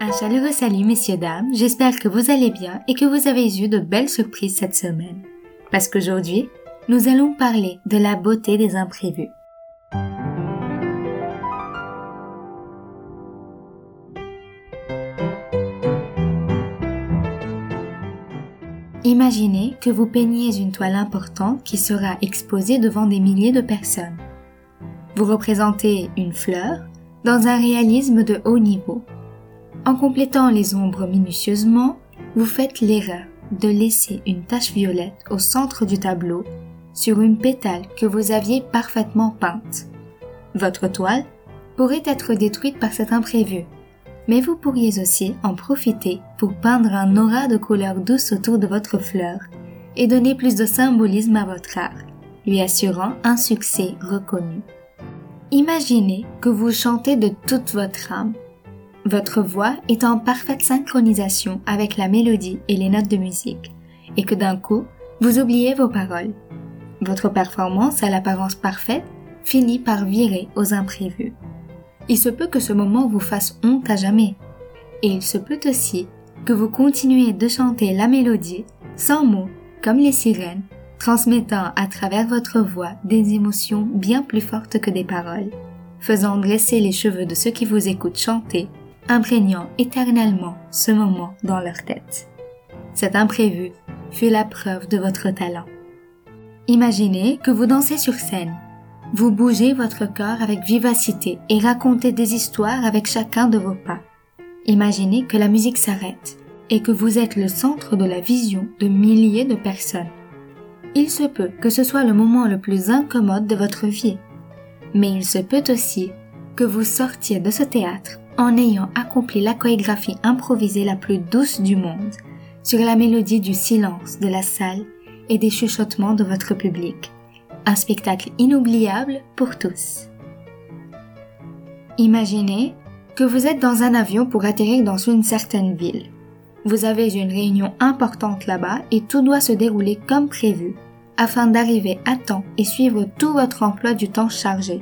Un chaleureux salut messieurs dames, j'espère que vous allez bien et que vous avez eu de belles surprises cette semaine. Parce qu'aujourd'hui, nous allons parler de la beauté des imprévus. Imaginez que vous peigniez une toile importante qui sera exposée devant des milliers de personnes. Vous représentez une fleur dans un réalisme de haut niveau. En complétant les ombres minutieusement, vous faites l'erreur de laisser une tache violette au centre du tableau sur une pétale que vous aviez parfaitement peinte. Votre toile pourrait être détruite par cet imprévu, mais vous pourriez aussi en profiter pour peindre un aura de couleurs douces autour de votre fleur et donner plus de symbolisme à votre art, lui assurant un succès reconnu. Imaginez que vous chantez de toute votre âme votre voix est en parfaite synchronisation avec la mélodie et les notes de musique, et que d'un coup, vous oubliez vos paroles. Votre performance à l'apparence parfaite finit par virer aux imprévus. Il se peut que ce moment vous fasse honte à jamais, et il se peut aussi que vous continuez de chanter la mélodie sans mots, comme les sirènes, transmettant à travers votre voix des émotions bien plus fortes que des paroles, faisant dresser les cheveux de ceux qui vous écoutent chanter imprégnant éternellement ce moment dans leur tête. Cet imprévu fut la preuve de votre talent. Imaginez que vous dansez sur scène. Vous bougez votre corps avec vivacité et racontez des histoires avec chacun de vos pas. Imaginez que la musique s'arrête et que vous êtes le centre de la vision de milliers de personnes. Il se peut que ce soit le moment le plus incommode de votre vie, mais il se peut aussi que vous sortiez de ce théâtre en ayant accompli la chorégraphie improvisée la plus douce du monde, sur la mélodie du silence de la salle et des chuchotements de votre public. Un spectacle inoubliable pour tous. Imaginez que vous êtes dans un avion pour atterrir dans une certaine ville. Vous avez une réunion importante là-bas et tout doit se dérouler comme prévu afin d'arriver à temps et suivre tout votre emploi du temps chargé.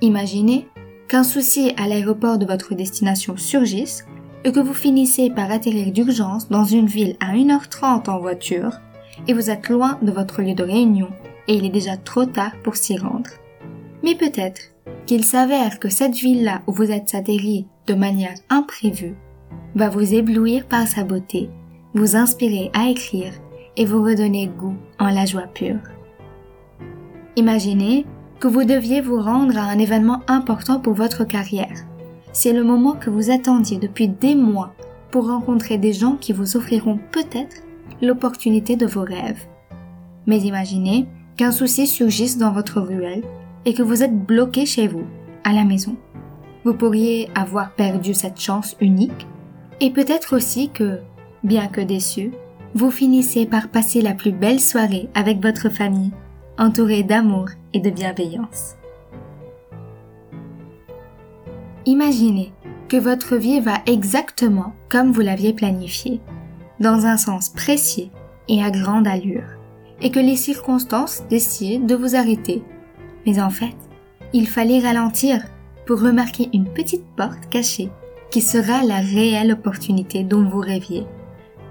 Imaginez qu'un souci à l'aéroport de votre destination surgisse et que vous finissez par atterrir d'urgence dans une ville à 1h30 en voiture et vous êtes loin de votre lieu de réunion et il est déjà trop tard pour s'y rendre. Mais peut-être qu'il s'avère que cette ville-là où vous êtes atterri de manière imprévue va vous éblouir par sa beauté, vous inspirer à écrire et vous redonner goût en la joie pure. Imaginez que vous deviez vous rendre à un événement important pour votre carrière. C'est le moment que vous attendiez depuis des mois pour rencontrer des gens qui vous offriront peut-être l'opportunité de vos rêves. Mais imaginez qu'un souci surgisse dans votre ruelle et que vous êtes bloqué chez vous, à la maison. Vous pourriez avoir perdu cette chance unique et peut-être aussi que, bien que déçu, vous finissez par passer la plus belle soirée avec votre famille entouré d'amour et de bienveillance. Imaginez que votre vie va exactement comme vous l'aviez planifié, dans un sens précis et à grande allure, et que les circonstances décident de vous arrêter. Mais en fait, il fallait ralentir pour remarquer une petite porte cachée qui sera la réelle opportunité dont vous rêviez,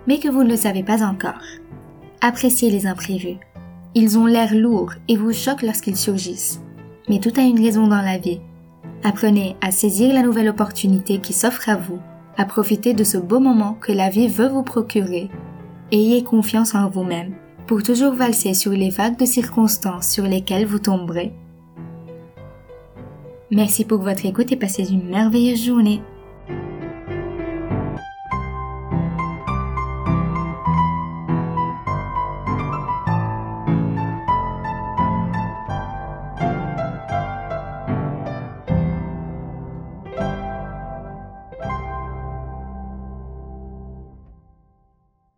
mais que vous ne le savez pas encore. Appréciez les imprévus ils ont l'air lourds et vous choquent lorsqu'ils surgissent. Mais tout a une raison dans la vie. Apprenez à saisir la nouvelle opportunité qui s'offre à vous, à profiter de ce beau moment que la vie veut vous procurer. Ayez confiance en vous-même pour toujours valser sur les vagues de circonstances sur lesquelles vous tomberez. Merci pour votre écoute et passez une merveilleuse journée.